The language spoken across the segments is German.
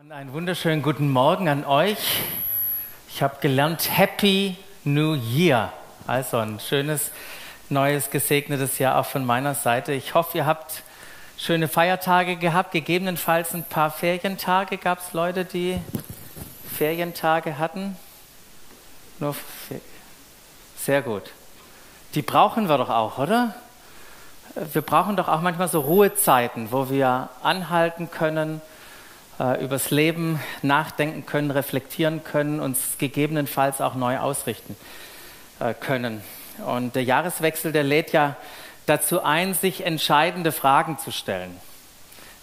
Und einen wunderschönen guten Morgen an euch. Ich habe gelernt Happy New Year. Also ein schönes, neues, gesegnetes Jahr auch von meiner Seite. Ich hoffe, ihr habt schöne Feiertage gehabt, gegebenenfalls ein paar Ferientage. Gab es Leute, die Ferientage hatten? Nur sehr gut. Die brauchen wir doch auch, oder? Wir brauchen doch auch manchmal so Ruhezeiten, wo wir anhalten können, äh, übers Leben nachdenken können, reflektieren können, uns gegebenenfalls auch neu ausrichten äh, können. Und der Jahreswechsel, der lädt ja dazu ein, sich entscheidende Fragen zu stellen.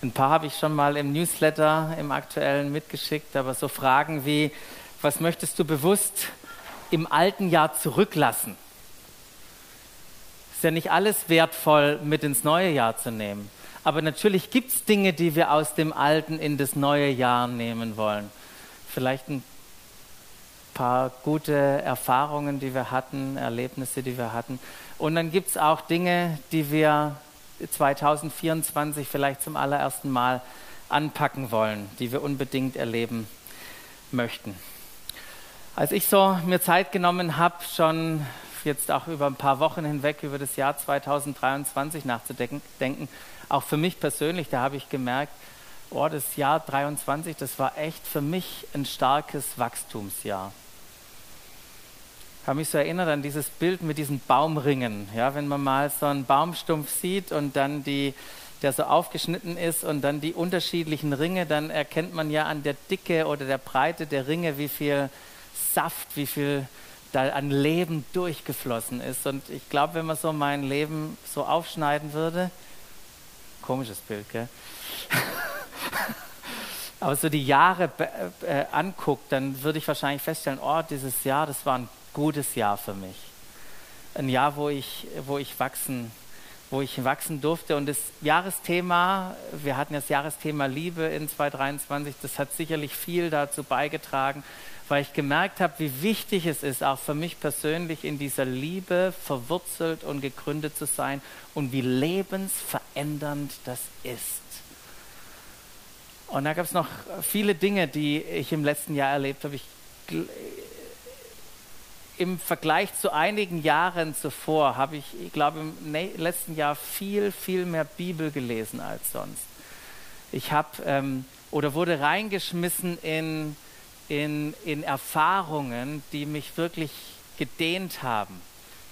Ein paar habe ich schon mal im Newsletter, im aktuellen mitgeschickt, aber so Fragen wie, was möchtest du bewusst im alten Jahr zurücklassen? Ist ja nicht alles wertvoll mit ins neue Jahr zu nehmen. Aber natürlich gibt es Dinge, die wir aus dem alten in das neue Jahr nehmen wollen. Vielleicht ein paar gute Erfahrungen, die wir hatten, Erlebnisse, die wir hatten. Und dann gibt es auch Dinge, die wir 2024 vielleicht zum allerersten Mal anpacken wollen, die wir unbedingt erleben möchten. Als ich so mir Zeit genommen habe, schon jetzt auch über ein paar Wochen hinweg über das Jahr 2023 nachzudenken, auch für mich persönlich, da habe ich gemerkt, oh, das Jahr 23, das war echt für mich ein starkes Wachstumsjahr. Ich habe mich so erinnert an dieses Bild mit diesen Baumringen. Ja, wenn man mal so einen Baumstumpf sieht und dann die, der so aufgeschnitten ist und dann die unterschiedlichen Ringe, dann erkennt man ja an der Dicke oder der Breite der Ringe, wie viel Saft, wie viel da an Leben durchgeflossen ist. Und ich glaube, wenn man so mein Leben so aufschneiden würde, Komisches Bild, gell? Aber so die Jahre äh, anguckt, dann würde ich wahrscheinlich feststellen, oh, dieses Jahr, das war ein gutes Jahr für mich. Ein Jahr, wo ich, wo ich wachsen, wo ich wachsen durfte. Und das Jahresthema, wir hatten das Jahresthema Liebe in 2023, das hat sicherlich viel dazu beigetragen, weil ich gemerkt habe, wie wichtig es ist, auch für mich persönlich in dieser Liebe verwurzelt und gegründet zu sein und wie lebensverändernd das ist. Und da gab es noch viele Dinge, die ich im letzten Jahr erlebt habe. Ich, Im Vergleich zu einigen Jahren zuvor habe ich, ich glaube, im letzten Jahr viel, viel mehr Bibel gelesen als sonst. Ich habe ähm, oder wurde reingeschmissen in in, in Erfahrungen, die mich wirklich gedehnt haben,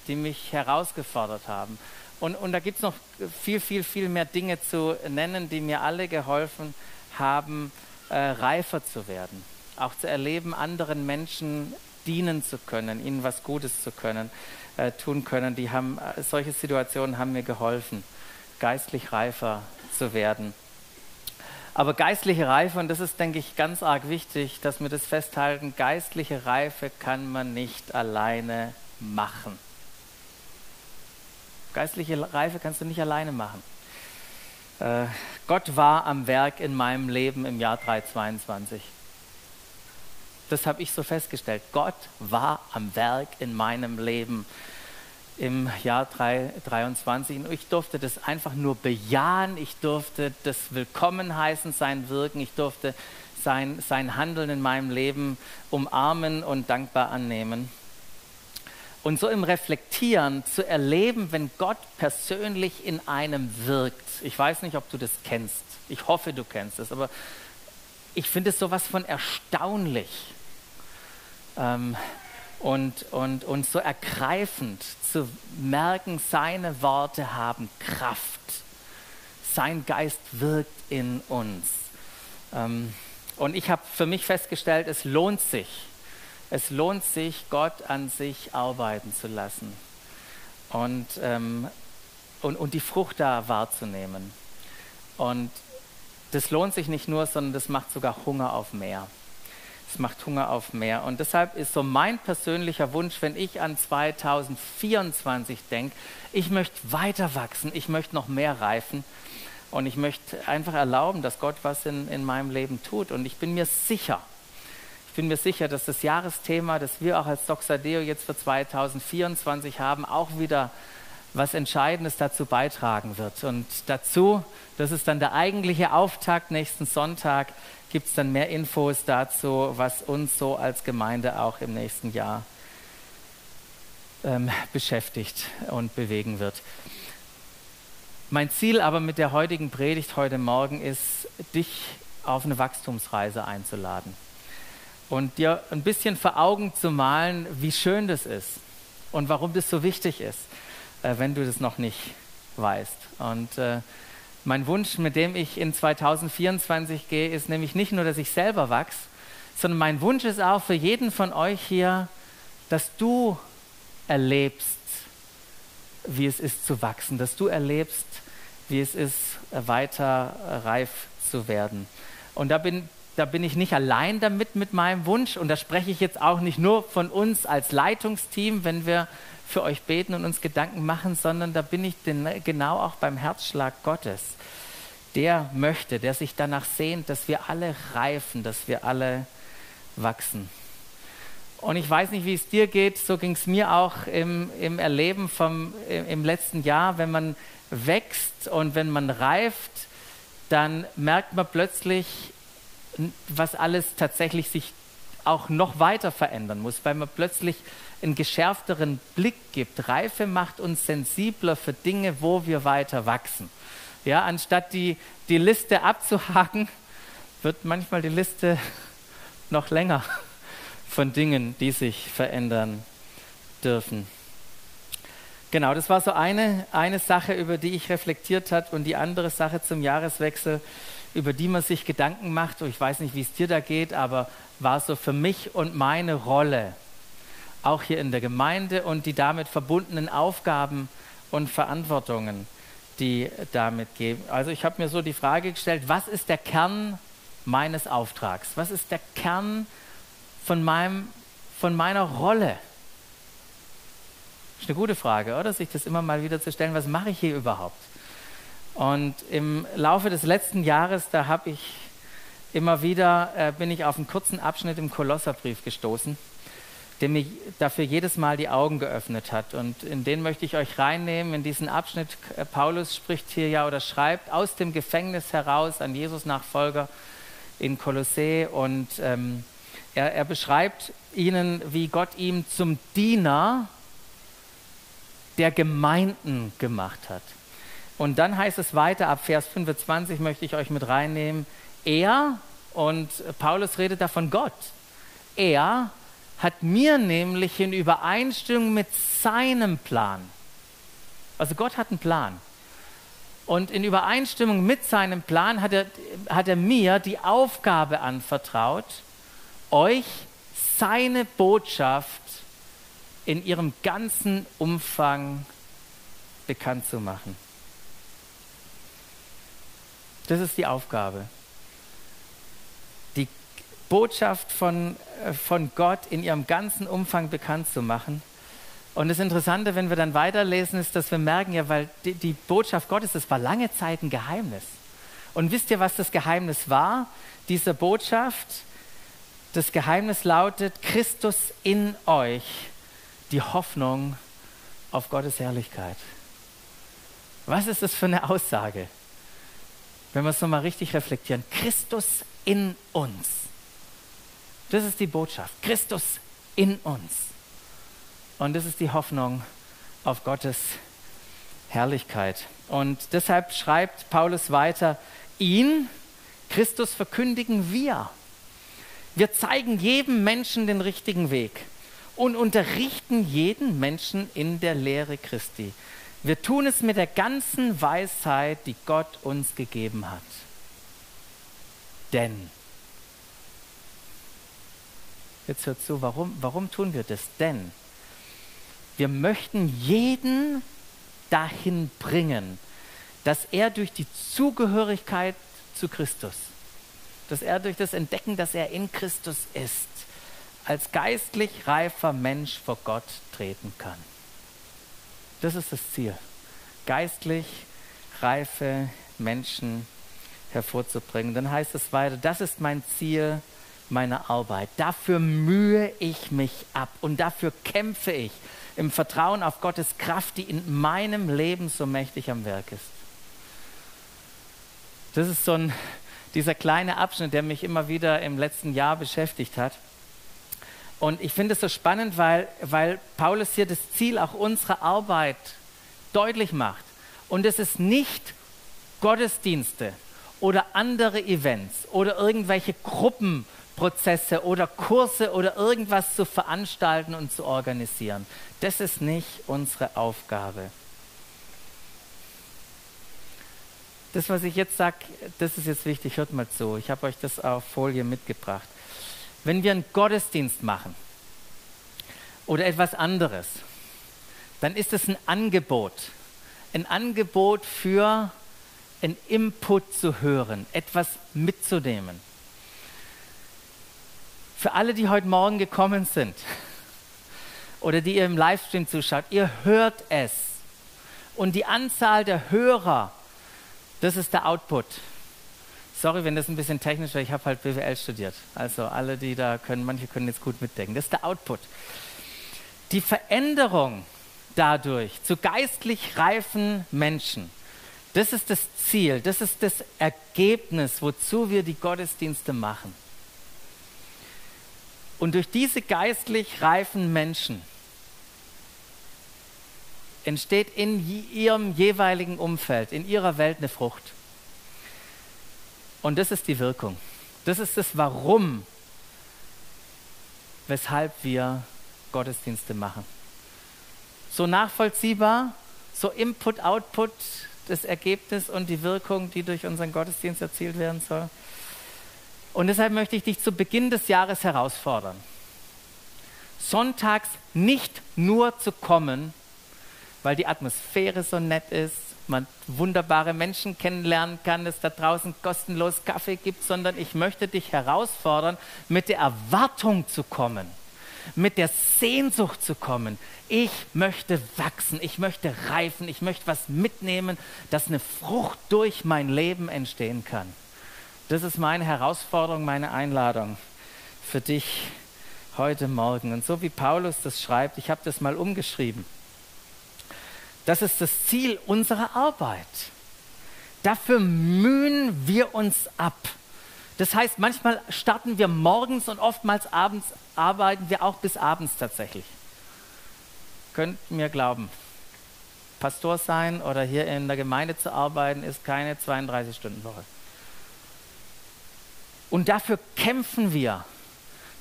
die mich herausgefordert haben. Und, und da gibt es noch viel, viel, viel mehr Dinge zu nennen, die mir alle geholfen haben, äh, reifer zu werden. Auch zu erleben, anderen Menschen dienen zu können, ihnen was Gutes zu können, äh, tun können. Die haben, äh, solche Situationen haben mir geholfen, geistlich reifer zu werden. Aber geistliche Reife, und das ist, denke ich, ganz arg wichtig, dass wir das festhalten, geistliche Reife kann man nicht alleine machen. Geistliche Reife kannst du nicht alleine machen. Äh, Gott war am Werk in meinem Leben im Jahr 322. Das habe ich so festgestellt. Gott war am Werk in meinem Leben im Jahr 2023. Und ich durfte das einfach nur bejahen. Ich durfte das Willkommen heißen, sein Wirken. Ich durfte sein, sein Handeln in meinem Leben umarmen und dankbar annehmen. Und so im Reflektieren zu erleben, wenn Gott persönlich in einem wirkt. Ich weiß nicht, ob du das kennst. Ich hoffe, du kennst es. Aber ich finde es sowas von erstaunlich. Ähm, und, und, und so ergreifend zu merken, seine Worte haben Kraft. Sein Geist wirkt in uns. Ähm, und ich habe für mich festgestellt, es lohnt sich. Es lohnt sich, Gott an sich arbeiten zu lassen und, ähm, und, und die Frucht da wahrzunehmen. Und das lohnt sich nicht nur, sondern das macht sogar Hunger auf mehr. Es macht Hunger auf mehr. Und deshalb ist so mein persönlicher Wunsch, wenn ich an 2024 denke, ich möchte weiter wachsen, ich möchte noch mehr reifen und ich möchte einfach erlauben, dass Gott was in, in meinem Leben tut. Und ich bin mir sicher, ich bin mir sicher, dass das Jahresthema, das wir auch als Doxadeo jetzt für 2024 haben, auch wieder was Entscheidendes dazu beitragen wird. Und dazu, das ist dann der eigentliche Auftakt nächsten Sonntag, gibt es dann mehr Infos dazu, was uns so als Gemeinde auch im nächsten Jahr ähm, beschäftigt und bewegen wird. Mein Ziel aber mit der heutigen Predigt heute Morgen ist, dich auf eine Wachstumsreise einzuladen und dir ein bisschen vor Augen zu malen, wie schön das ist und warum das so wichtig ist, äh, wenn du das noch nicht weißt. Und äh, mein Wunsch, mit dem ich in 2024 gehe, ist nämlich nicht nur, dass ich selber wachse, sondern mein Wunsch ist auch für jeden von euch hier, dass du erlebst, wie es ist zu wachsen, dass du erlebst, wie es ist, weiter reif zu werden. Und da bin, da bin ich nicht allein damit mit meinem Wunsch und da spreche ich jetzt auch nicht nur von uns als Leitungsteam, wenn wir für euch beten und uns Gedanken machen, sondern da bin ich genau auch beim Herzschlag Gottes. Der möchte, der sich danach sehnt, dass wir alle reifen, dass wir alle wachsen. Und ich weiß nicht, wie es dir geht, so ging es mir auch im, im Erleben vom, im letzten Jahr, wenn man wächst und wenn man reift, dann merkt man plötzlich, was alles tatsächlich sich auch noch weiter verändern muss, weil man plötzlich einen geschärfteren Blick gibt. Reife macht uns sensibler für Dinge, wo wir weiter wachsen. Ja, anstatt die, die Liste abzuhaken, wird manchmal die Liste noch länger von Dingen, die sich verändern dürfen. Genau, das war so eine, eine Sache, über die ich reflektiert habe und die andere Sache zum Jahreswechsel, über die man sich Gedanken macht. Und ich weiß nicht, wie es dir da geht, aber war so für mich und meine Rolle auch hier in der Gemeinde und die damit verbundenen Aufgaben und Verantwortungen, die damit gehen. Also ich habe mir so die Frage gestellt, was ist der Kern meines Auftrags? Was ist der Kern von, meinem, von meiner Rolle? Ist eine gute Frage, oder? Sich das immer mal wieder zu stellen, was mache ich hier überhaupt? Und im Laufe des letzten Jahres, da habe ich immer wieder, äh, bin ich auf einen kurzen Abschnitt im Kolosserbrief gestoßen der mir dafür jedes Mal die Augen geöffnet hat. Und in den möchte ich euch reinnehmen, in diesen Abschnitt. Paulus spricht hier ja oder schreibt aus dem Gefängnis heraus an Jesus Nachfolger in Kolossee und ähm, er, er beschreibt ihnen, wie Gott ihm zum Diener der Gemeinden gemacht hat. Und dann heißt es weiter, ab Vers 25 möchte ich euch mit reinnehmen, er, und Paulus redet da von Gott, er hat mir nämlich in Übereinstimmung mit seinem Plan, also Gott hat einen Plan, und in Übereinstimmung mit seinem Plan hat er, hat er mir die Aufgabe anvertraut, euch seine Botschaft in ihrem ganzen Umfang bekannt zu machen. Das ist die Aufgabe. Botschaft von, äh, von Gott in ihrem ganzen Umfang bekannt zu machen. Und das Interessante, wenn wir dann weiterlesen, ist, dass wir merken, ja, weil die, die Botschaft Gottes, das war lange Zeit ein Geheimnis. Und wisst ihr, was das Geheimnis war? Diese Botschaft, das Geheimnis lautet, Christus in euch, die Hoffnung auf Gottes Herrlichkeit. Was ist das für eine Aussage? Wenn wir es nochmal richtig reflektieren. Christus in uns. Das ist die Botschaft. Christus in uns. Und das ist die Hoffnung auf Gottes Herrlichkeit. Und deshalb schreibt Paulus weiter, ihn, Christus, verkündigen wir. Wir zeigen jedem Menschen den richtigen Weg und unterrichten jeden Menschen in der Lehre Christi. Wir tun es mit der ganzen Weisheit, die Gott uns gegeben hat. Denn Jetzt hört zu, warum, warum tun wir das? Denn wir möchten jeden dahin bringen, dass er durch die Zugehörigkeit zu Christus, dass er durch das Entdecken, dass er in Christus ist, als geistlich reifer Mensch vor Gott treten kann. Das ist das Ziel. Geistlich reife Menschen hervorzubringen. Dann heißt es weiter, das ist mein Ziel meiner Arbeit. Dafür mühe ich mich ab und dafür kämpfe ich im Vertrauen auf Gottes Kraft, die in meinem Leben so mächtig am Werk ist. Das ist so ein, dieser kleine Abschnitt, der mich immer wieder im letzten Jahr beschäftigt hat. Und ich finde es so spannend, weil, weil Paulus hier das Ziel auch unserer Arbeit deutlich macht. Und es ist nicht Gottesdienste oder andere Events oder irgendwelche Gruppenprozesse oder Kurse oder irgendwas zu veranstalten und zu organisieren. Das ist nicht unsere Aufgabe. Das, was ich jetzt sage, das ist jetzt wichtig, hört mal zu. Ich habe euch das auf Folie mitgebracht. Wenn wir einen Gottesdienst machen oder etwas anderes, dann ist es ein Angebot. Ein Angebot für einen Input zu hören, etwas mitzunehmen. Für alle, die heute Morgen gekommen sind oder die ihr im Livestream zuschaut, ihr hört es. Und die Anzahl der Hörer, das ist der Output. Sorry, wenn das ein bisschen technisch ist, ich habe halt BWL studiert. Also alle, die da können, manche können jetzt gut mitdenken. Das ist der Output. Die Veränderung dadurch zu geistlich reifen Menschen, das ist das Ziel, das ist das Ergebnis, wozu wir die Gottesdienste machen. Und durch diese geistlich reifen Menschen entsteht in ihrem jeweiligen Umfeld, in ihrer Welt eine Frucht. Und das ist die Wirkung. Das ist das Warum, weshalb wir Gottesdienste machen. So nachvollziehbar, so Input, Output, das Ergebnis und die Wirkung, die durch unseren Gottesdienst erzielt werden soll. Und deshalb möchte ich dich zu Beginn des Jahres herausfordern, sonntags nicht nur zu kommen, weil die Atmosphäre so nett ist, man wunderbare Menschen kennenlernen kann, es da draußen kostenlos Kaffee gibt, sondern ich möchte dich herausfordern, mit der Erwartung zu kommen, mit der Sehnsucht zu kommen. Ich möchte wachsen, ich möchte reifen, ich möchte was mitnehmen, dass eine Frucht durch mein Leben entstehen kann. Das ist meine Herausforderung, meine Einladung für dich heute Morgen. Und so wie Paulus das schreibt, ich habe das mal umgeschrieben. Das ist das Ziel unserer Arbeit. Dafür mühen wir uns ab. Das heißt, manchmal starten wir morgens und oftmals abends arbeiten wir auch bis abends tatsächlich. Könnt mir glauben. Pastor sein oder hier in der Gemeinde zu arbeiten, ist keine 32-Stunden-Woche. Und dafür kämpfen wir.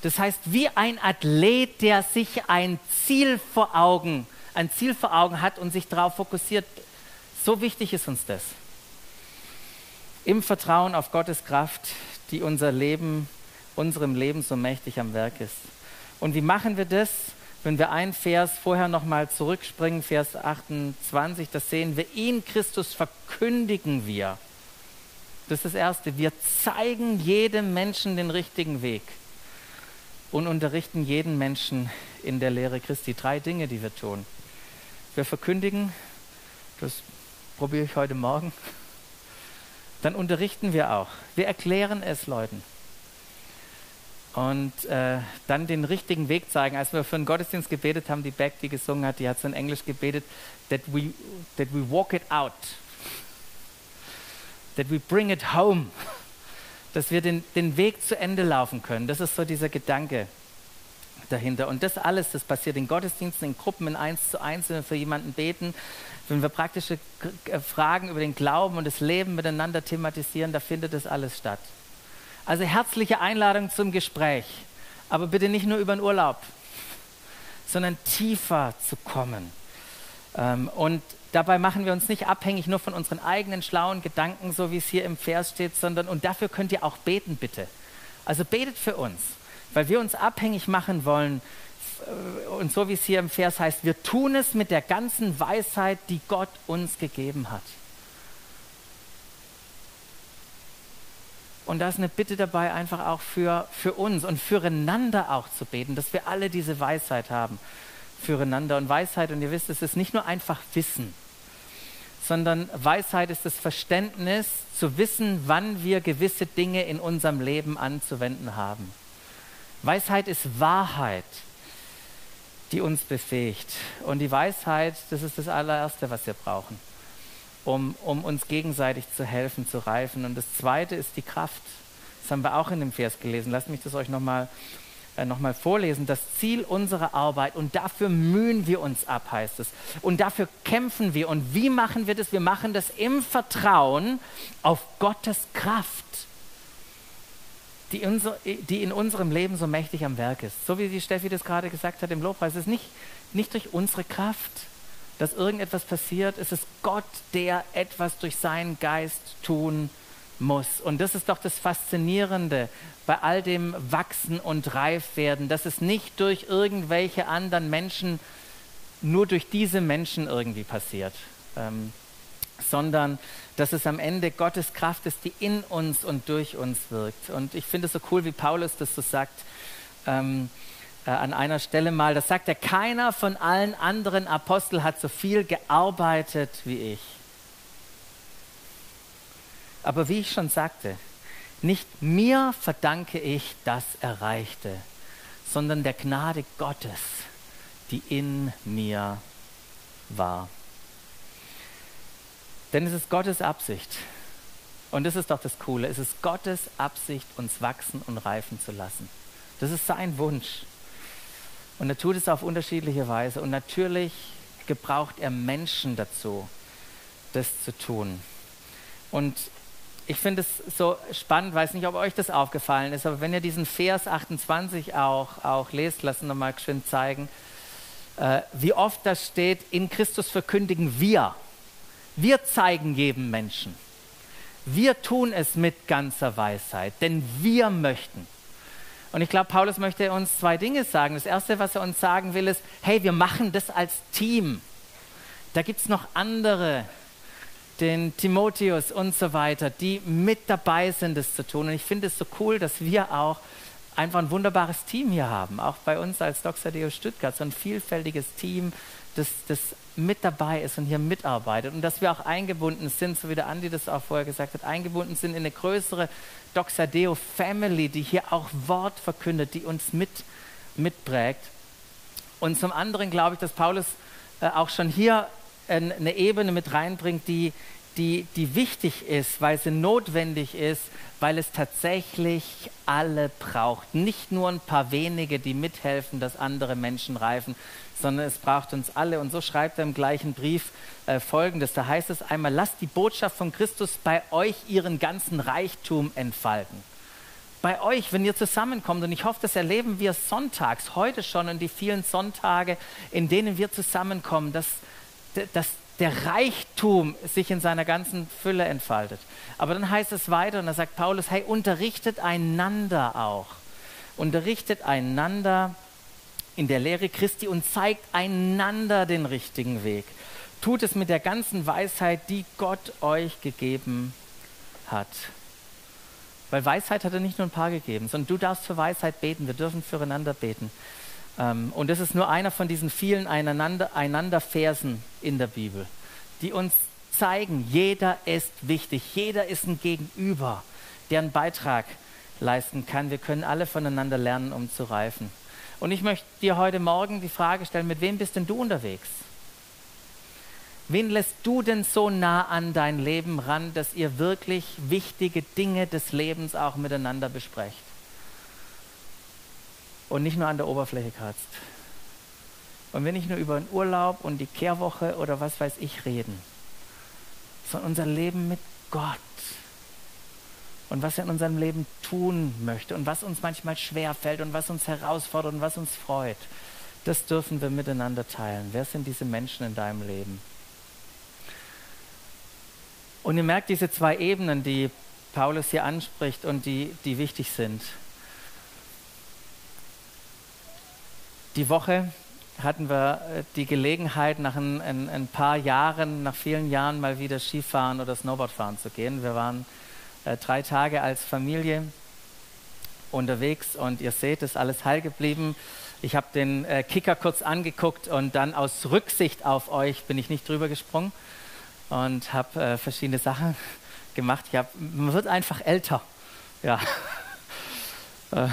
Das heißt, wie ein Athlet, der sich ein Ziel vor Augen ein Ziel vor Augen hat und sich darauf fokussiert. So wichtig ist uns das. Im Vertrauen auf Gottes Kraft, die unser Leben, unserem Leben so mächtig am Werk ist. Und wie machen wir das? Wenn wir einen Vers vorher nochmal zurückspringen, Vers 28, das sehen wir, ihn Christus verkündigen wir. Das ist das Erste. Wir zeigen jedem Menschen den richtigen Weg und unterrichten jeden Menschen in der Lehre Christi. Drei Dinge, die wir tun. Wir verkündigen, das probiere ich heute Morgen. Dann unterrichten wir auch. Wir erklären es Leuten. Und äh, dann den richtigen Weg zeigen. Als wir für einen Gottesdienst gebetet haben, die Beck, die gesungen hat, die hat so in Englisch gebetet, that we, that we walk it out. That we bring it home. Dass wir den, den Weg zu Ende laufen können. Das ist so dieser Gedanke dahinter. Und das alles, das passiert in Gottesdiensten, in Gruppen, in eins zu eins, wenn wir für jemanden beten, wenn wir praktische Fragen über den Glauben und das Leben miteinander thematisieren, da findet das alles statt. Also herzliche Einladung zum Gespräch, aber bitte nicht nur über den Urlaub, sondern tiefer zu kommen. Ähm, und dabei machen wir uns nicht abhängig nur von unseren eigenen schlauen Gedanken, so wie es hier im Vers steht, sondern, und dafür könnt ihr auch beten, bitte. Also betet für uns weil wir uns abhängig machen wollen. Äh, und so wie es hier im Vers heißt, wir tun es mit der ganzen Weisheit, die Gott uns gegeben hat. Und da ist eine Bitte dabei, einfach auch für, für uns und füreinander auch zu beten, dass wir alle diese Weisheit haben füreinander. Und Weisheit, und ihr wisst, es ist nicht nur einfach Wissen, sondern Weisheit ist das Verständnis, zu wissen, wann wir gewisse Dinge in unserem Leben anzuwenden haben. Weisheit ist Wahrheit, die uns befähigt. Und die Weisheit, das ist das allererste, was wir brauchen. um, um uns gegenseitig zu helfen, zu reifen. Und das Zweite ist die Kraft. Das haben wir auch in dem Vers gelesen. Lasst mich das euch nochmal äh, noch vorlesen. Das Ziel unserer Arbeit und dafür mühen wir uns ab, heißt es. Und dafür kämpfen wir. Und wie machen wir das? Wir machen das im Vertrauen auf Gottes Kraft, die, in unserem Leben so mächtig am Werk ist. So wie die Steffi das gerade gesagt hat im Lobpreis. Es ist nicht, nicht durch unsere Kraft, dass irgendetwas passiert. Es ist Gott, der etwas durch seinen Geist tun muss. Und das ist doch das Faszinierende bei all dem Wachsen und Reifwerden, dass es nicht durch irgendwelche anderen Menschen, nur durch diese Menschen irgendwie passiert, ähm, sondern dass es am Ende Gottes Kraft ist, die in uns und durch uns wirkt. Und ich finde es so cool, wie Paulus das so sagt. Ähm, äh, an einer Stelle mal, das sagt er, keiner von allen anderen Aposteln hat so viel gearbeitet wie ich. Aber wie ich schon sagte, nicht mir verdanke ich das Erreichte, sondern der Gnade Gottes, die in mir war. Denn es ist Gottes Absicht, und das ist doch das Coole, es ist Gottes Absicht, uns wachsen und reifen zu lassen. Das ist sein Wunsch. Und er tut es auf unterschiedliche Weise. Und natürlich gebraucht er Menschen dazu, das zu tun. Und ich finde es so spannend, weiß nicht, ob euch das aufgefallen ist, aber wenn ihr diesen Vers 28 auch, auch lest, lassen wir mal schön zeigen, äh, wie oft das steht, in Christus verkündigen wir. Wir zeigen jedem Menschen. Wir tun es mit ganzer Weisheit, denn wir möchten. Und ich glaube, Paulus möchte uns zwei Dinge sagen. Das Erste, was er uns sagen will, ist, hey, wir machen das als Team. Da gibt es noch andere, den Timotheus und so weiter, die mit dabei sind, das zu tun. Und ich finde es so cool, dass wir auch einfach ein wunderbares Team hier haben, auch bei uns als Doxadeo Stuttgart, so ein vielfältiges Team, das, das mit dabei ist und hier mitarbeitet und dass wir auch eingebunden sind, so wie der Andi das auch vorher gesagt hat, eingebunden sind in eine größere Doxadeo Family, die hier auch Wort verkündet, die uns mit, mitprägt. Und zum anderen glaube ich, dass Paulus äh, auch schon hier eine Ebene mit reinbringt, die, die, die wichtig ist, weil sie notwendig ist, weil es tatsächlich alle braucht. Nicht nur ein paar wenige, die mithelfen, dass andere Menschen reifen, sondern es braucht uns alle. Und so schreibt er im gleichen Brief äh, Folgendes. Da heißt es einmal, lasst die Botschaft von Christus bei euch ihren ganzen Reichtum entfalten. Bei euch, wenn ihr zusammenkommt, und ich hoffe, das erleben wir sonntags, heute schon und die vielen Sonntage, in denen wir zusammenkommen, dass, dass der Reichtum sich in seiner ganzen Fülle entfaltet. Aber dann heißt es weiter, und da sagt Paulus, hey, unterrichtet einander auch. Unterrichtet einander in der Lehre Christi und zeigt einander den richtigen Weg. Tut es mit der ganzen Weisheit, die Gott euch gegeben hat. Weil Weisheit hat er nicht nur ein paar gegeben, sondern du darfst für Weisheit beten. Wir dürfen füreinander beten. Ähm, und das ist nur einer von diesen vielen einander, einander Versen in der Bibel, die uns zeigen, jeder ist wichtig, jeder ist ein Gegenüber, der einen Beitrag leisten kann. Wir können alle voneinander lernen, um zu reifen. Und ich möchte dir heute Morgen die Frage stellen, mit wem bist denn du unterwegs? Wen lässt du denn so nah an dein Leben ran, dass ihr wirklich wichtige Dinge des Lebens auch miteinander besprecht? Und nicht nur an der Oberfläche kratzt. Und wir nicht nur über den Urlaub und die Kehrwoche oder was weiß ich reden, sondern unser Leben mit Gott und was er in unserem Leben tun möchte und was uns manchmal schwer fällt und was uns herausfordert und was uns freut, das dürfen wir miteinander teilen. Wer sind diese Menschen in deinem Leben? Und ihr merkt diese zwei Ebenen, die Paulus hier anspricht und die, die wichtig sind. Die Woche hatten wir äh, die Gelegenheit, nach ein, ein, ein, paar Jahren, nach vielen Jahren mal wieder Skifahren oder Snowboardfahren zu gehen. Wir waren äh, drei Tage als Familie unterwegs und ihr seht, es ist alles heil geblieben. Ich habe den äh, Kicker kurz angeguckt und dann aus Rücksicht auf euch bin ich nicht drüber gesprungen und habe äh, verschiedene Sachen gemacht. Hab, man wird einfach älter. Ja. Äh,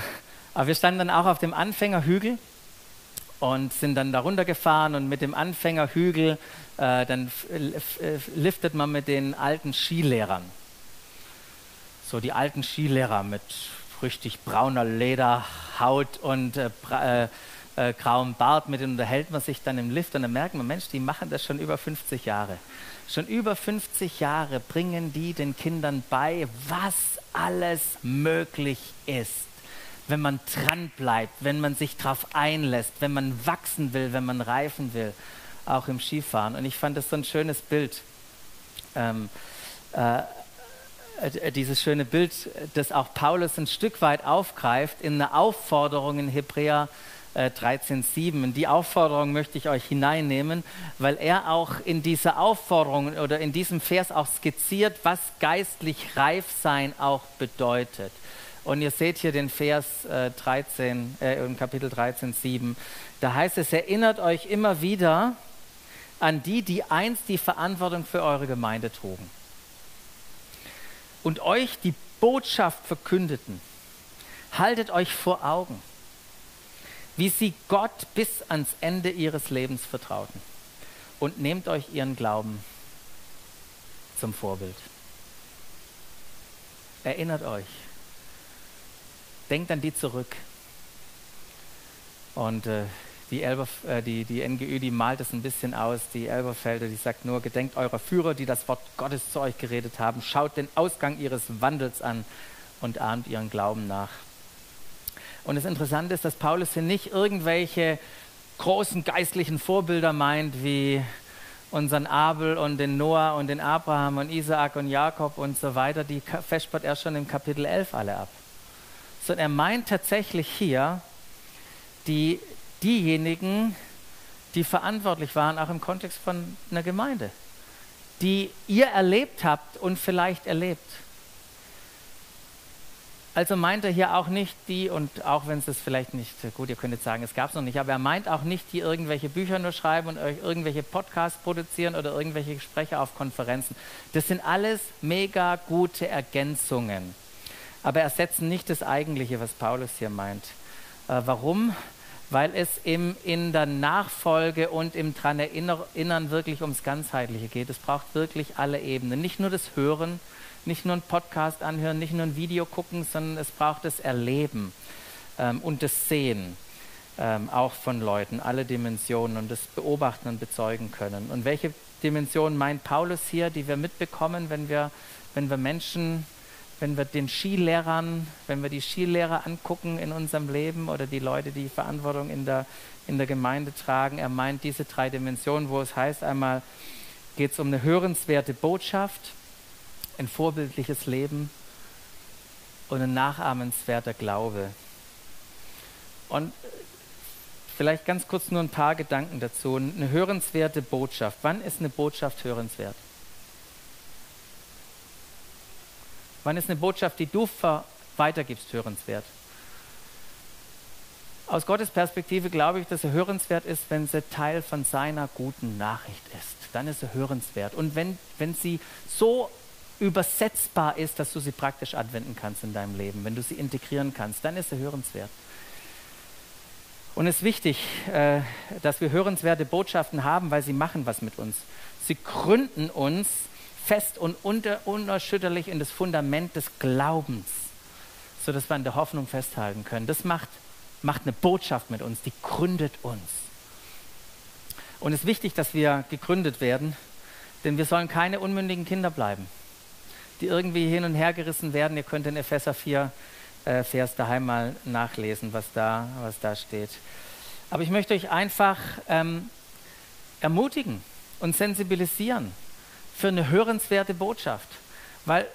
aber wir standen dann auch auf dem Anfängerhügel und sind dann darunter gefahren und mit dem Anfängerhügel, äh, dann liftet man mit den alten Skilehrern. So die alten Skilehrer mit richtig brauner Lederhaut und äh, äh, äh, grauem Bart, mit denen unterhält man sich dann im Lift und dann merkt man, Mensch, die machen das schon über 50 Jahre. Schon über 50 Jahre bringen die den Kindern bei, was alles möglich ist, wenn man dran bleibt, wenn man sich darauf einlässt, wenn man wachsen will, wenn man reifen will, auch im Skifahren. Und ich fand das so ein schönes Bild. Ähm, äh, äh, dieses schöne Bild, das auch Paulus ein Stück weit aufgreift in einer Aufforderung in Hebräer 13.7. In die Aufforderung möchte ich euch hineinnehmen, weil er auch in dieser Aufforderung oder in diesem Vers auch skizziert, was geistlich reif sein auch bedeutet. Und ihr seht hier den Vers 13, äh, im Kapitel 13.7. Da heißt es, erinnert euch immer wieder an die, die einst die Verantwortung für eure Gemeinde trugen und euch die Botschaft verkündeten. Haltet euch vor Augen wie sie Gott bis ans Ende ihres Lebens vertrauten. Und nehmt euch ihren Glauben zum Vorbild. Erinnert euch. Denkt an die zurück. Und äh, die, Elber, äh, die, die NGÜ, die malt es ein bisschen aus, die Elberfelder, die sagt nur, gedenkt eurer Führer, die das Wort Gottes zu euch geredet haben, schaut den Ausgang ihres Wandels an und ahmt ihren Glauben nach. Und das Interessante ist, dass Paulus hier nicht irgendwelche großen geistlichen Vorbilder meint, wie unseren Abel und den Noah und den Abraham und Isaak und Jakob und so weiter, die festspart er schon im Kapitel 11 alle ab. Sondern er meint tatsächlich hier die, diejenigen, die verantwortlich waren, auch im Kontext von einer Gemeinde, die ihr erlebt habt und vielleicht erlebt. Also meint er hier auch nicht die, und auch wenn es das vielleicht nicht, gut, ihr könntet sagen, es gab es noch nicht, aber er meint auch nicht die irgendwelche Bücher nur schreiben und euch irgendwelche Podcasts produzieren oder irgendwelche Gespräche auf Konferenzen. Das sind alles mega gute Ergänzungen. Aber ersetzen nicht das Eigentliche, was Paulus hier meint. Äh, warum? Weil es im, in der Nachfolge und im dran erinnern wirklich ums Ganzheitliche geht. Es braucht wirklich alle Ebenen. Nicht nur das Hören, nicht nur einen Podcast anhören, nicht nur ein Video gucken, sondern es braucht das Erleben ähm, und das Sehen ähm, auch von Leuten, alle Dimensionen und das Beobachten und Bezeugen können. Und welche Dimension meint Paulus hier, die wir mitbekommen, wenn wir, wenn wir Menschen, wenn wir den Skilehrern, wenn wir die Skilehrer angucken in unserem Leben oder die Leute, die Verantwortung in der, in der Gemeinde tragen? Er meint diese drei Dimensionen, wo es heißt, einmal geht es um eine hörenswerte Botschaft, ein vorbildliches Leben und ein nachahmenswerter Glaube. Und vielleicht ganz kurz nur ein paar Gedanken dazu. Eine hörenswerte Botschaft. Wann ist eine Botschaft hörenswert? Wann ist eine Botschaft, die du weitergibst, hörenswert? Aus Gottes Perspektive glaube ich, dass er hörenswert ist, wenn sie Teil von seiner guten Nachricht ist. Dann ist er hörenswert. Und wenn, wenn sie so übersetzbar ist, dass du sie praktisch anwenden kannst in deinem Leben, wenn du sie integrieren kannst, dann ist sie hörenswert. Und es ist wichtig, äh, dass wir hörenswerte Botschaften haben, weil sie machen was mit uns. Sie gründen uns fest und unter, unerschütterlich in das Fundament des Glaubens, sodass wir an der Hoffnung festhalten können. Das macht, macht eine Botschaft mit uns, die gründet uns. Und es ist wichtig, dass wir gegründet werden, denn wir sollen keine unmündigen Kinder bleiben die irgendwie hin und her gerissen werden. Ihr könnt den Epheser 4 äh, Vers daheim mal nachlesen, was da, was da steht. Aber ich möchte euch einfach ähm, ermutigen und sensibilisieren für eine hörenswerte Botschaft. Weil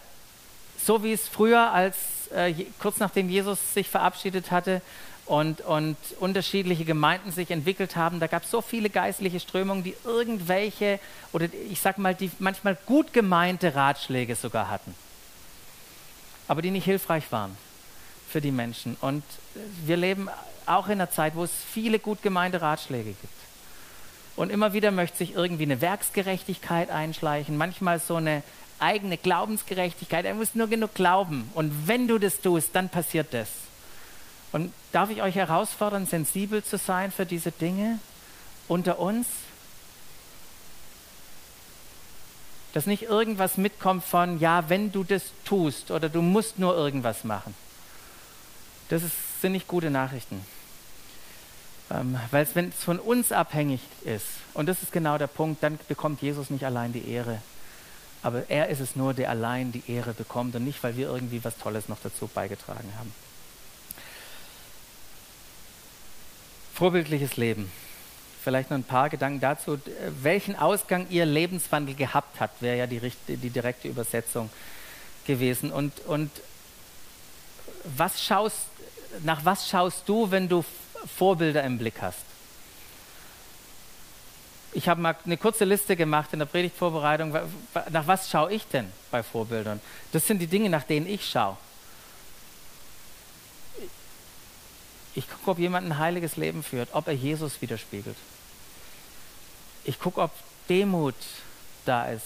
so wie es früher, als äh, kurz nachdem Jesus sich verabschiedet hatte, und, und unterschiedliche Gemeinden sich entwickelt haben. Da gab es so viele geistliche Strömungen, die irgendwelche, oder ich sag mal, die manchmal gut gemeinte Ratschläge sogar hatten, aber die nicht hilfreich waren für die Menschen. Und wir leben auch in einer Zeit, wo es viele gut gemeinte Ratschläge gibt. Und immer wieder möchte sich irgendwie eine Werksgerechtigkeit einschleichen, manchmal so eine eigene Glaubensgerechtigkeit. Er muss nur genug glauben. Und wenn du das tust, dann passiert das. Und darf ich euch herausfordern, sensibel zu sein für diese Dinge unter uns? Dass nicht irgendwas mitkommt von, ja, wenn du das tust oder du musst nur irgendwas machen. Das ist, sind nicht gute Nachrichten. Ähm, Weil wenn es von uns abhängig ist, und das ist genau der Punkt, dann bekommt Jesus nicht allein die Ehre. Aber er ist es nur, der allein die Ehre bekommt und nicht, weil wir irgendwie was Tolles noch dazu beigetragen haben. Vorbildliches Leben. Vielleicht noch ein paar Gedanken dazu. Welchen Ausgang Ihr Lebenswandel gehabt hat, wäre ja die, die direkte Übersetzung gewesen. Und, und was schaust, nach was schaust du, wenn du Vorbilder im Blick hast? Ich habe mal eine kurze Liste gemacht in der Predigtvorbereitung. Nach was schaue ich denn bei Vorbildern? Das sind die Dinge, nach denen ich schaue. Ich gucke, ob jemand ein heiliges Leben führt, ob er Jesus widerspiegelt. Ich gucke, ob Demut da ist.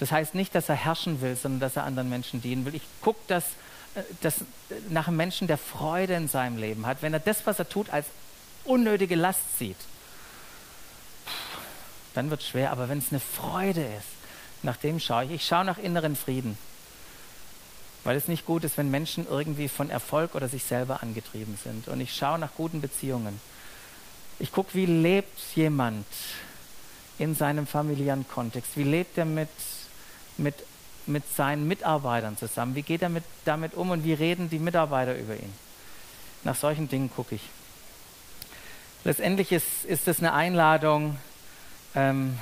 Das heißt nicht, dass er herrschen will, sondern dass er anderen Menschen dienen will. Ich gucke, dass, äh, dass nach einem Menschen, der Freude in seinem Leben hat, wenn er das, was er tut, als unnötige Last sieht, dann wird es schwer. Aber wenn es eine Freude ist, nach dem schaue ich. Ich schaue nach inneren Frieden. Weil es nicht gut ist, wenn Menschen irgendwie von Erfolg oder sich selber angetrieben sind. Und ich schaue nach guten Beziehungen. Ich gucke, wie lebt jemand in seinem familiären Kontext? Wie lebt er mit, mit, mit seinen Mitarbeitern zusammen? Wie geht er mit, damit um und wie reden die Mitarbeiter über ihn? Nach solchen Dingen gucke ich. Letztendlich ist, ist es eine Einladung, ähm,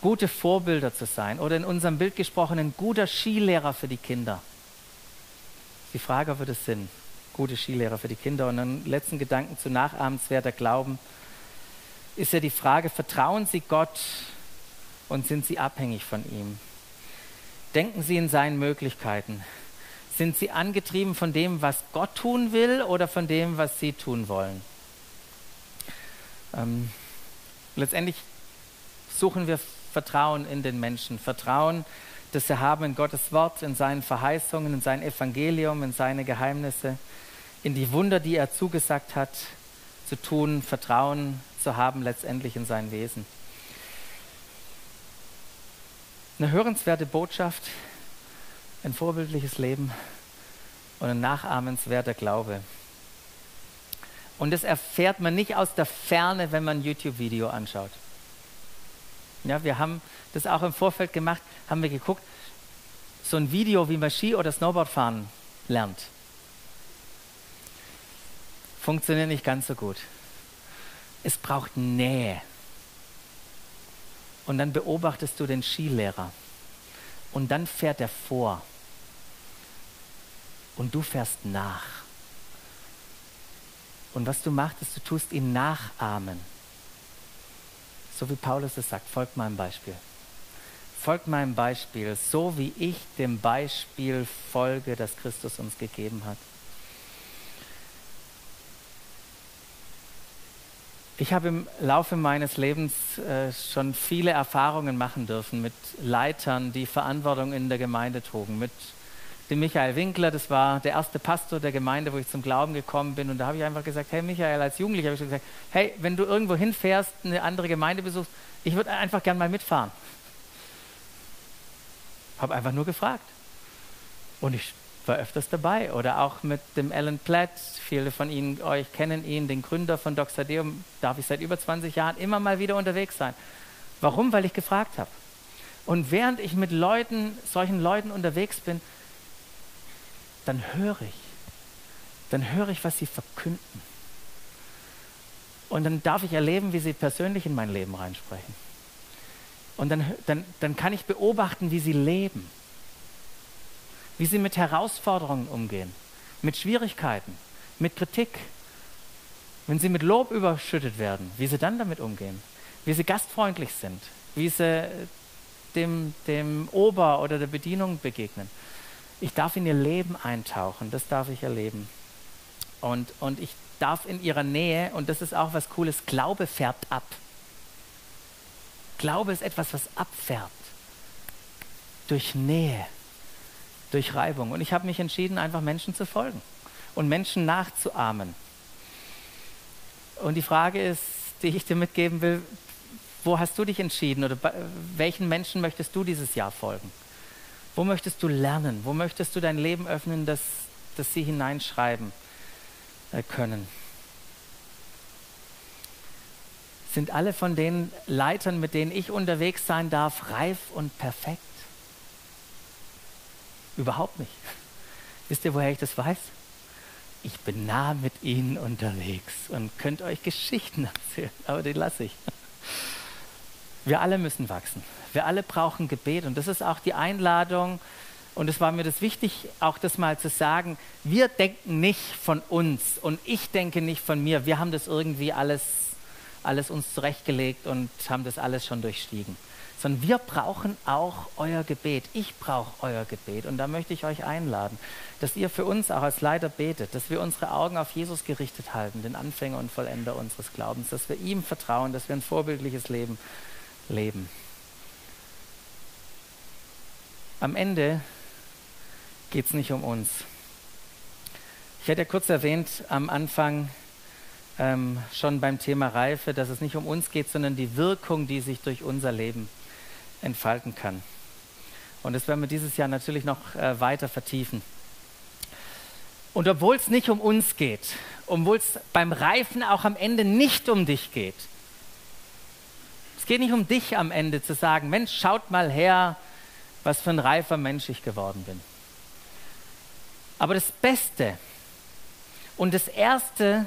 gute Vorbilder zu sein oder in unserem Bild gesprochen ein guter Skilehrer für die Kinder. Die Frage, ob wir das sind. Gute Skilehrer für die Kinder. Und einen letzten Gedanken zu nachahmenswerter Glauben ist ja die Frage, vertrauen Sie Gott und sind Sie abhängig von ihm? Denken Sie in seinen Möglichkeiten? Sind Sie angetrieben von dem, was Gott tun will oder von dem, was Sie tun wollen? Ähm, letztendlich suchen wir Vertrauen in den Menschen, Vertrauen, das wir haben in Gottes Wort, in seinen Verheißungen, in sein Evangelium, in seine Geheimnisse, in die Wunder, die er zugesagt hat, zu tun, Vertrauen zu haben letztendlich in sein Wesen. Eine hörenswerte Botschaft, ein vorbildliches Leben und ein nachahmenswerter Glaube. Und das erfährt man nicht aus der Ferne, wenn man ein YouTube-Video anschaut. Ja, wir haben das auch im Vorfeld gemacht, haben wir geguckt, so ein Video, wie man Ski oder Snowboard fahren lernt. Funktioniert nicht ganz so gut. Es braucht Nähe. Und dann beobachtest du den Skilehrer. Und dann fährt er vor. Und du fährst nach. Und was du machst, ist, du tust ihn nachahmen. So wie Paulus es sagt, folgt meinem Beispiel. Folgt meinem Beispiel, so wie ich dem Beispiel folge, das Christus uns gegeben hat. Ich habe im Laufe meines Lebens äh, schon viele Erfahrungen machen dürfen mit Leitern, die Verantwortung in der Gemeinde trugen, mit dem Michael Winkler, das war der erste Pastor der Gemeinde, wo ich zum Glauben gekommen bin. Und da habe ich einfach gesagt, hey Michael, als Jugendlicher habe ich gesagt, hey, wenn du irgendwo hinfährst, eine andere Gemeinde besuchst, ich würde einfach gern mal mitfahren. Habe einfach nur gefragt. Und ich war öfters dabei. Oder auch mit dem Alan Platt, viele von Ihnen, euch kennen ihn, den Gründer von Doxadeum, darf ich seit über 20 Jahren immer mal wieder unterwegs sein. Warum? Weil ich gefragt habe. Und während ich mit Leuten, solchen Leuten unterwegs bin, dann höre ich. Dann höre ich, was sie verkünden. Und dann darf ich erleben, wie sie persönlich in mein Leben reinsprechen. Und dann, dann, dann kann ich beobachten, wie sie leben. Wie sie mit Herausforderungen umgehen, mit Schwierigkeiten, mit Kritik. Wenn sie mit Lob überschüttet werden, wie sie dann damit umgehen. Wie sie gastfreundlich sind, wie sie dem, dem Ober oder der Bedienung begegnen. Ich darf in ihr Leben eintauchen, das darf ich erleben. Und, und ich darf in ihrer Nähe, und das ist auch was Cooles, Glaube färbt ab. Glaube ist etwas, was abfärbt. Durch Nähe, durch Reibung. Und ich habe mich entschieden, einfach Menschen zu folgen. und Menschen nachzuahmen. Und die Frage ist, die ich dir mitgeben will, wo hast du dich entschieden oder welchen Menschen möchtest du dieses Jahr folgen? Wo möchtest du lernen? Wo möchtest du dein Leben öffnen, dass, dass sie hineinschreiben äh, können? Sind alle von den Leitern, mit denen ich unterwegs sein darf, reif und perfekt? Überhaupt nicht. Wisst ihr, woher ich das weiß? Ich bin nah mit ihnen unterwegs und könnt euch Geschichten erzählen, aber die lasse ich. Wir alle müssen wachsen. Wir alle brauchen Gebet und das ist auch die Einladung. Und es war mir das wichtig, auch das mal zu sagen. Wir denken nicht von uns und ich denke nicht von mir. Wir haben das irgendwie alles, alles uns zurechtgelegt und haben das alles schon durchstiegen. Sondern wir brauchen auch euer Gebet. Ich brauche euer Gebet. Und da möchte ich euch einladen, dass ihr für uns auch als Leiter betet, dass wir unsere Augen auf Jesus gerichtet halten, den Anfänger und Vollender unseres Glaubens, dass wir ihm vertrauen, dass wir ein vorbildliches Leben leben. Am Ende geht es nicht um uns. Ich hatte ja kurz erwähnt am Anfang ähm, schon beim Thema Reife, dass es nicht um uns geht, sondern die Wirkung, die sich durch unser Leben entfalten kann. Und das werden wir dieses Jahr natürlich noch äh, weiter vertiefen. Und obwohl es nicht um uns geht, obwohl es beim Reifen auch am Ende nicht um dich geht, geht nicht um dich am Ende zu sagen, Mensch, schaut mal her, was für ein reifer Mensch ich geworden bin. Aber das Beste und das Erste,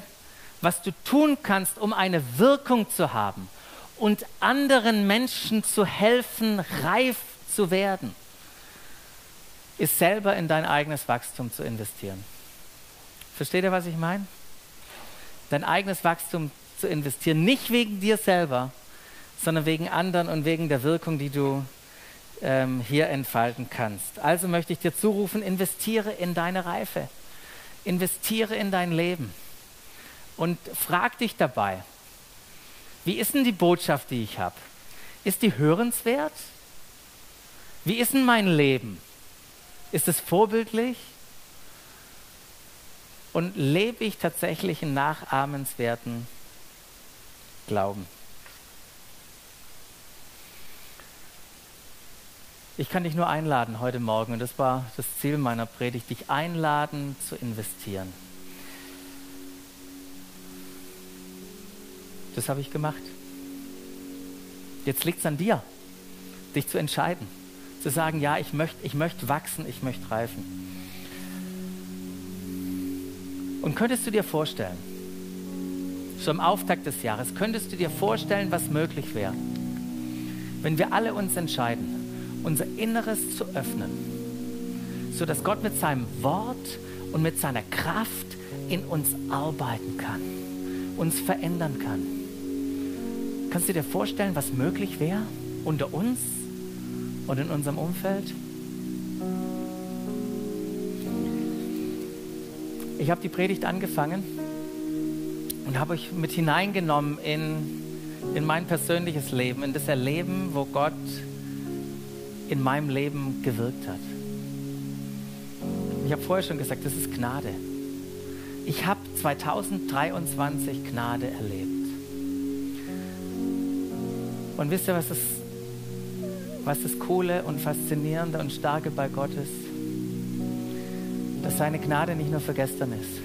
was du tun kannst, um eine Wirkung zu haben und anderen Menschen zu helfen, reif zu werden, ist selber in dein eigenes Wachstum zu investieren. Versteht ihr, was ich meine? Dein eigenes Wachstum zu investieren, nicht wegen dir selber, sondern wegen anderen und wegen der Wirkung, die du ähm, hier entfalten kannst. Also möchte ich dir zurufen, investiere in deine Reife, investiere in dein Leben und frag dich dabei, wie ist denn die Botschaft, die ich habe? Ist die hörenswert? Wie ist denn mein Leben? Ist es vorbildlich? Und lebe ich tatsächlich einen nachahmenswerten Glauben? Ich kann dich nur einladen heute Morgen, und das war das Ziel meiner Predigt, dich einladen zu investieren. Das habe ich gemacht. Jetzt liegt es an dir, dich zu entscheiden, zu sagen, ja, ich möchte ich möcht wachsen, ich möchte reifen. Und könntest du dir vorstellen, so am Auftakt des Jahres, könntest du dir vorstellen, was möglich wäre, wenn wir alle uns entscheiden, unser Inneres zu öffnen, sodass Gott mit seinem Wort und mit seiner Kraft in uns arbeiten kann, uns verändern kann. Kannst du dir vorstellen, was möglich wäre unter uns und in unserem Umfeld? Ich habe die Predigt angefangen und habe euch mit hineingenommen in, in mein persönliches Leben, in das Erleben, wo Gott in meinem Leben gewirkt hat. Ich habe vorher schon gesagt, das ist Gnade. Ich habe 2023 Gnade erlebt. Und wisst ihr, was das, was das Coole und Faszinierende und Starke bei Gott ist? Dass seine Gnade nicht nur für gestern ist,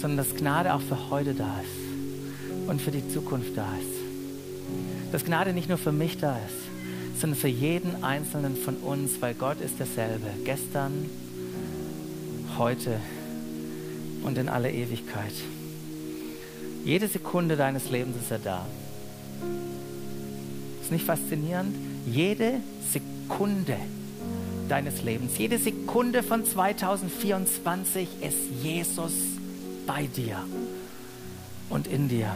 sondern dass Gnade auch für heute da ist und für die Zukunft da ist. Dass Gnade nicht nur für mich da ist, sondern für jeden einzelnen von uns, weil Gott ist derselbe, gestern, heute und in alle Ewigkeit. Jede Sekunde deines Lebens ist er da. Ist nicht faszinierend? Jede Sekunde deines Lebens, jede Sekunde von 2024 ist Jesus bei dir und in dir,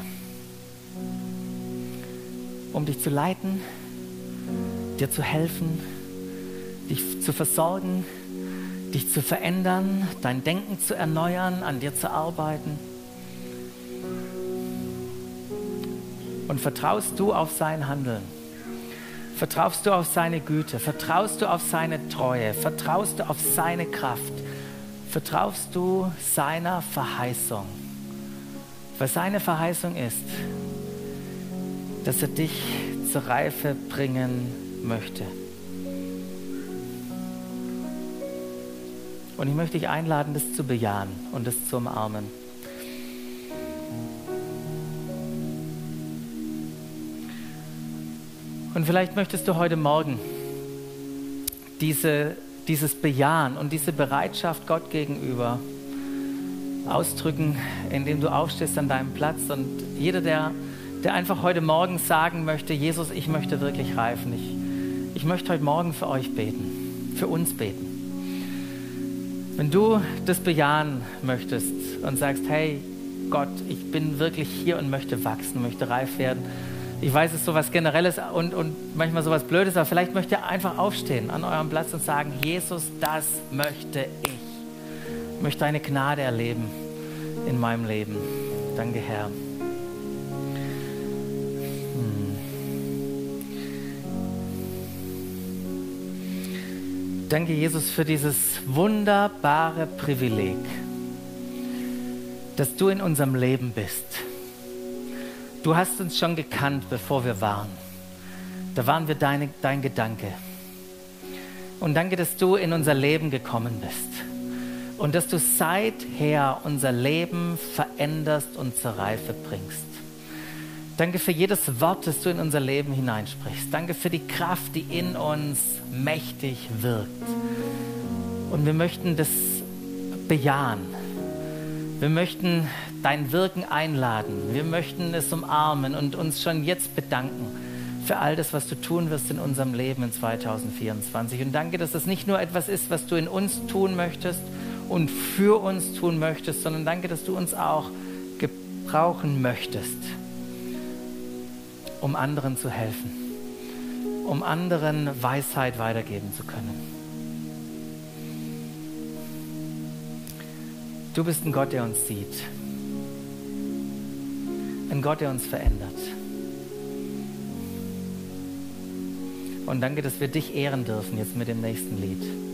um dich zu leiten, dir zu helfen, dich zu versorgen, dich zu verändern, dein Denken zu erneuern, an dir zu arbeiten. Und vertraust du auf sein Handeln? Vertraust du auf seine Güte? Vertraust du auf seine Treue? Vertraust du auf seine Kraft? vertraust du seiner Verheißung. Was seine Verheißung ist, dass er dich zur Reife bringen möchte. Und ich möchte dich einladen, das zu bejahen und das zu umarmen. Und vielleicht möchtest du heute Morgen diese, dieses Bejahen und diese Bereitschaft Gott gegenüber ausdrücken, indem du aufstehst an deinem Platz. Und jeder, der, der einfach heute Morgen sagen möchte, Jesus, ich möchte wirklich reifen. Ich, ich möchte heute Morgen für euch beten, für uns beten. Wenn du das bejahen möchtest und sagst, hey Gott, ich bin wirklich hier und möchte wachsen, möchte reif werden. Ich weiß, es ist sowas Generelles und, und manchmal sowas Blödes, aber vielleicht möchtet ihr einfach aufstehen an eurem Platz und sagen, Jesus, das möchte ich. Ich möchte deine Gnade erleben in meinem Leben. Danke, Herr. Hm. Danke, Jesus, für dieses wunderbare Privileg, dass du in unserem Leben bist. Du hast uns schon gekannt, bevor wir waren. Da waren wir deine, dein Gedanke. Und danke, dass du in unser Leben gekommen bist und dass du seither unser Leben veränderst und zur Reife bringst. Danke für jedes Wort, das du in unser Leben hineinsprichst. Danke für die Kraft, die in uns mächtig wirkt. Und wir möchten das bejahen. Wir möchten dein Wirken einladen. Wir möchten es umarmen und uns schon jetzt bedanken für all das, was du tun wirst in unserem Leben in 2024. Und danke, dass es nicht nur etwas ist, was du in uns tun möchtest, und für uns tun möchtest, sondern danke, dass du uns auch gebrauchen möchtest, um anderen zu helfen, um anderen Weisheit weitergeben zu können. Du bist ein Gott, der uns sieht, ein Gott, der uns verändert. Und danke, dass wir dich ehren dürfen jetzt mit dem nächsten Lied.